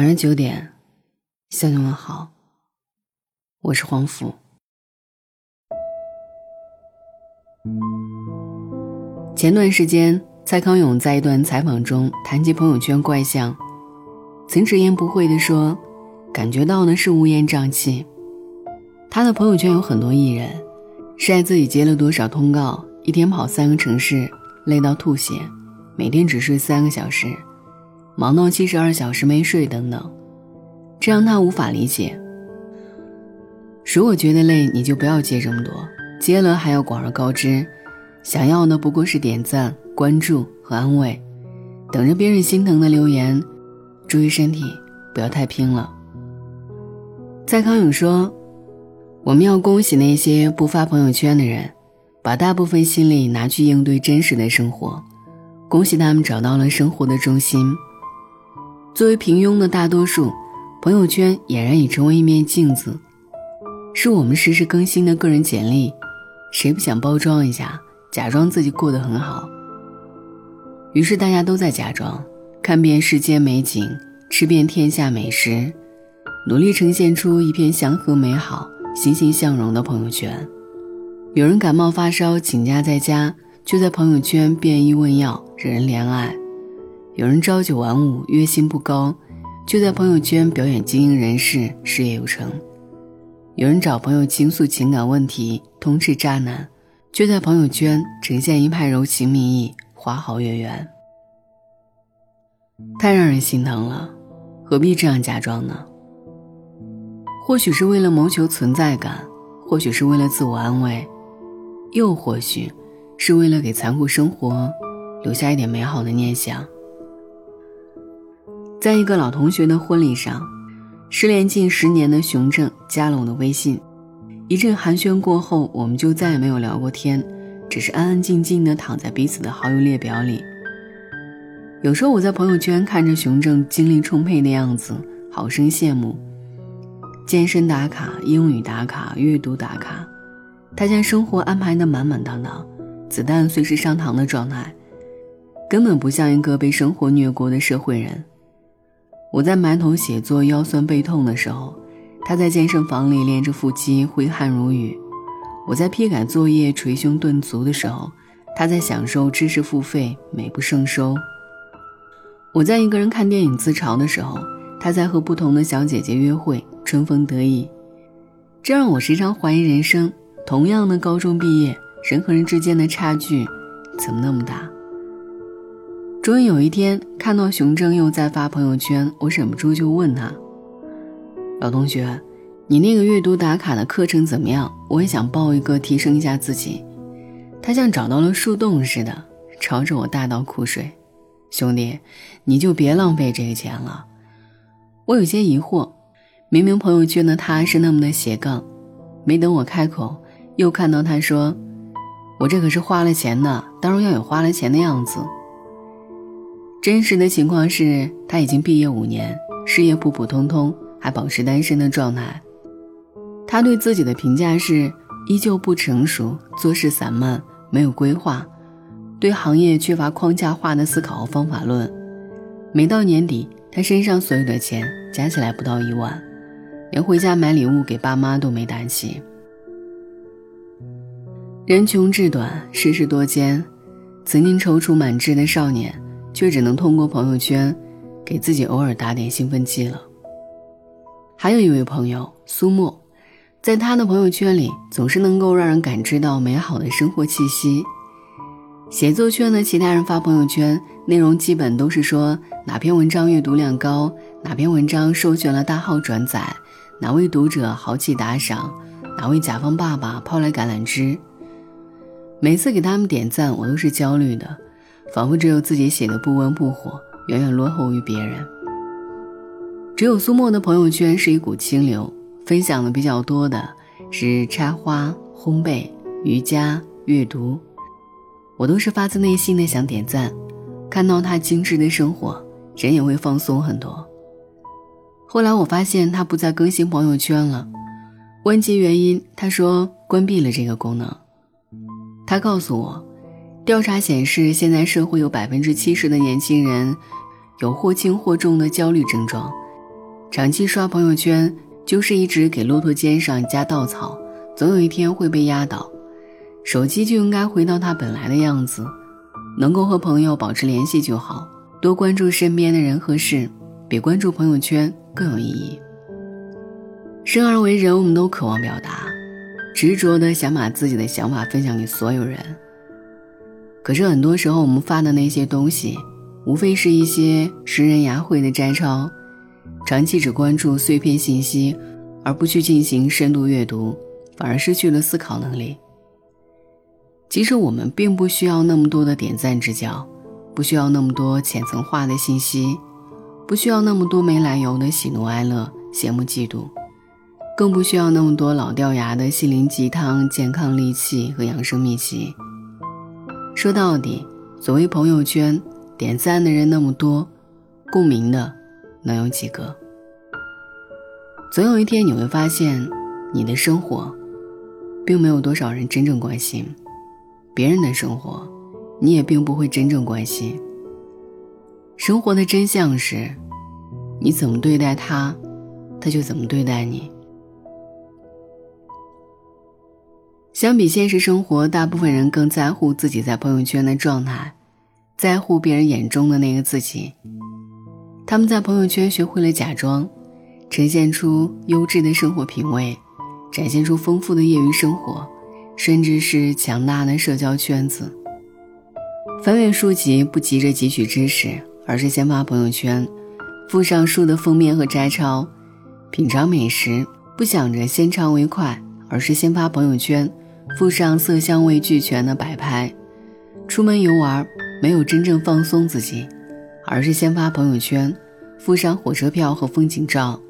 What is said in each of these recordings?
晚上九点，向你问好。我是黄甫。前段时间，蔡康永在一段采访中谈及朋友圈怪象，曾直言不讳地说：“感觉到的是乌烟瘴气。”他的朋友圈有很多艺人，晒自己接了多少通告，一天跑三个城市，累到吐血，每天只睡三个小时。忙到七十二小时没睡等等，这让他无法理解。如果觉得累，你就不要接这么多，接了还要广而告之，想要的不过是点赞、关注和安慰，等着别人心疼的留言。注意身体，不要太拼了。蔡康永说：“我们要恭喜那些不发朋友圈的人，把大部分心力拿去应对真实的生活，恭喜他们找到了生活的中心。”作为平庸的大多数，朋友圈俨然已成为一面镜子，是我们实时更新的个人简历。谁不想包装一下，假装自己过得很好？于是大家都在假装，看遍世间美景，吃遍天下美食，努力呈现出一片祥和美好、欣欣向荣的朋友圈。有人感冒发烧请假在家，却在朋友圈便衣问药，惹人怜爱。有人朝九晚五，月薪不高，却在朋友圈表演精英人士，事业有成；有人找朋友倾诉情感问题，痛斥渣男，却在朋友圈呈现一派柔情蜜意，花好月圆。太让人心疼了，何必这样假装呢？或许是为了谋求存在感，或许是为了自我安慰，又或许是为了给残酷生活留下一点美好的念想。在一个老同学的婚礼上，失联近十年的熊正加了我的微信。一阵寒暄过后，我们就再也没有聊过天，只是安安静静地躺在彼此的好友列表里。有时候我在朋友圈看着熊正精力充沛的样子，好生羡慕。健身打卡、英语打卡、阅读打卡，他将生活安排得满满当当，子弹随时上膛的状态，根本不像一个被生活虐过的社会人。我在埋头写作、腰酸背痛的时候，他在健身房里练着腹肌，挥汗如雨；我在批改作业、捶胸顿足的时候，他在享受知识付费、美不胜收；我在一个人看电影自嘲的时候，他在和不同的小姐姐约会，春风得意。这让我时常怀疑人生：同样的高中毕业，人和人之间的差距怎么那么大？终于有一天看到熊正又在发朋友圈，我忍不住就问他：“老同学，你那个阅读打卡的课程怎么样？我也想报一个，提升一下自己。”他像找到了树洞似的，朝着我大倒苦水：“兄弟，你就别浪费这个钱了。”我有些疑惑，明明朋友圈的他是那么的斜杠，没等我开口，又看到他说：“我这可是花了钱的，当然要有花了钱的样子。”真实的情况是他已经毕业五年，事业普普通通，还保持单身的状态。他对自己的评价是：依旧不成熟，做事散漫，没有规划，对行业缺乏框架化的思考和方法论。每到年底，他身上所有的钱加起来不到一万，连回家买礼物给爸妈都没胆气。人穷志短，世事多艰，曾经踌躇满志的少年。却只能通过朋友圈，给自己偶尔打点兴奋剂了。还有一位朋友苏沫，在他的朋友圈里，总是能够让人感知到美好的生活气息。写作圈的其他人发朋友圈，内容基本都是说哪篇文章阅读量高，哪篇文章授权了大号转载，哪位读者豪气打赏，哪位甲方爸爸抛来橄榄枝。每次给他们点赞，我都是焦虑的。仿佛只有自己写的不温不火，远远落后于别人。只有苏沫的朋友圈是一股清流，分享的比较多的是插花、烘焙、瑜伽、阅读。我都是发自内心的想点赞，看到他精致的生活，人也会放松很多。后来我发现他不再更新朋友圈了，问及原因，他说关闭了这个功能。他告诉我。调查显示，现在社会有百分之七十的年轻人有或轻或重的焦虑症状，长期刷朋友圈，就是一直给骆驼肩上加稻草，总有一天会被压倒。手机就应该回到它本来的样子，能够和朋友保持联系就好，多关注身边的人和事，比关注朋友圈更有意义。生而为人，我们都渴望表达，执着的想把自己的想法分享给所有人。可是很多时候，我们发的那些东西，无非是一些拾人牙慧的摘抄，长期只关注碎片信息，而不去进行深度阅读，反而失去了思考能力。其实我们并不需要那么多的点赞之交，不需要那么多浅层化的信息，不需要那么多没来由的喜怒哀乐、羡慕嫉妒，更不需要那么多老掉牙的心灵鸡汤、健康利器和养生秘籍。说到底，所谓朋友圈，点赞的人那么多，共鸣的能有几个？总有一天你会发现，你的生活，并没有多少人真正关心。别人的生活，你也并不会真正关心。生活的真相是，你怎么对待他，他就怎么对待你。相比现实生活，大部分人更在乎自己在朋友圈的状态，在乎别人眼中的那个自己。他们在朋友圈学会了假装，呈现出优质的生活品味，展现出丰富的业余生活。甚至是强大的社交圈子。翻阅书籍不急着汲取知识，而是先发朋友圈，附上书的封面和摘抄；品尝美食不想着先尝为快，而是先发朋友圈，附上色香味俱全的摆拍；出门游玩没有真正放松自己，而是先发朋友圈，附上火车票和风景照。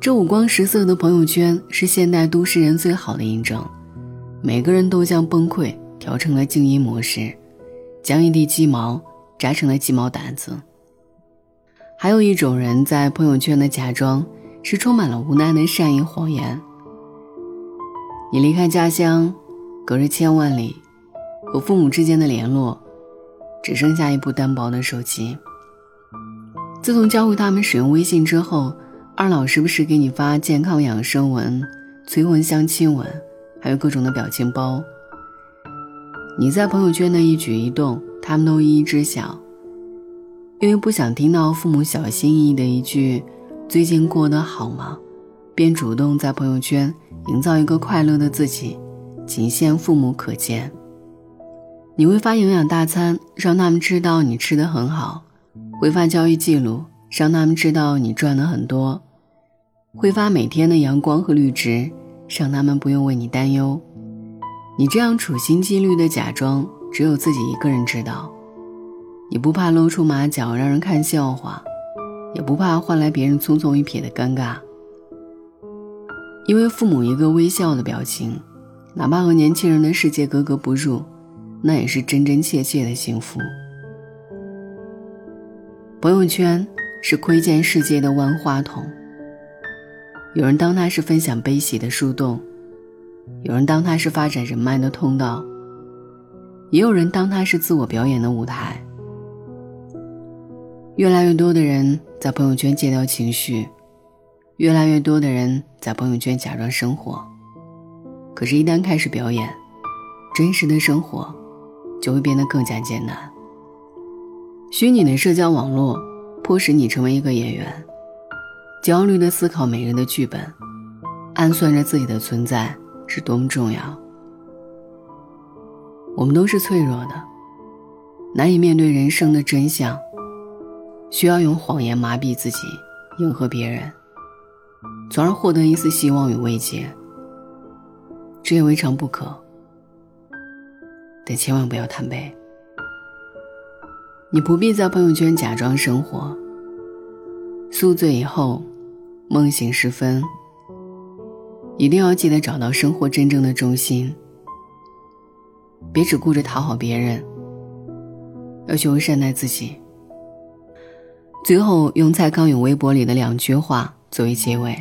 这五光十色的朋友圈是现代都市人最好的印证。每个人都将崩溃调成了静音模式，将一地鸡毛扎成了鸡毛掸子。还有一种人在朋友圈的假装，是充满了无奈的善意谎言。你离开家乡，隔着千万里，和父母之间的联络，只剩下一部单薄的手机。自从教会他们使用微信之后，二老时不时给你发健康养生文、催婚相亲文。还有各种的表情包，你在朋友圈的一举一动，他们都一一知晓。因为不想听到父母小心翼翼的一句“最近过得好吗”，便主动在朋友圈营造一个快乐的自己，仅限父母可见。你会发营养大餐，让他们知道你吃的很好；会发交易记录，让他们知道你赚的很多；会发每天的阳光和绿植。让他们不用为你担忧，你这样处心积虑的假装，只有自己一个人知道。你不怕露出马脚让人看笑话，也不怕换来别人匆匆一瞥的尴尬。因为父母一个微笑的表情，哪怕和年轻人的世界格格不入，那也是真真切切的幸福。朋友圈是窥见世界的万花筒。有人当它是分享悲喜的树洞，有人当它是发展人脉的通道，也有人当它是自我表演的舞台。越来越多的人在朋友圈戒掉情绪，越来越多的人在朋友圈假装生活。可是，一旦开始表演，真实的生活就会变得更加艰难。虚拟的社交网络迫使你成为一个演员。焦虑的思考每日的剧本，暗算着自己的存在是多么重要。我们都是脆弱的，难以面对人生的真相，需要用谎言麻痹自己，迎合别人，从而获得一丝希望与慰藉。这也未尝不可，但千万不要贪杯。你不必在朋友圈假装生活，宿醉以后。梦醒时分，一定要记得找到生活真正的中心。别只顾着讨好别人，要学会善待自己。最后，用蔡康永微博里的两句话作为结尾：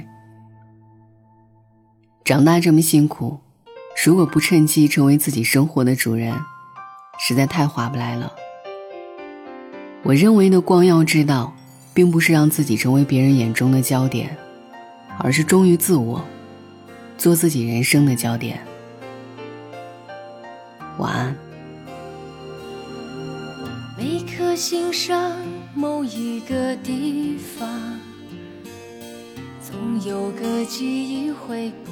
长大这么辛苦，如果不趁机成为自己生活的主人，实在太划不来了。我认为的光耀之道，并不是让自己成为别人眼中的焦点，而是忠于自我，做自己人生的焦点。晚安。每颗心上某一个地方，总有个记忆会不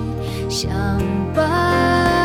相伴。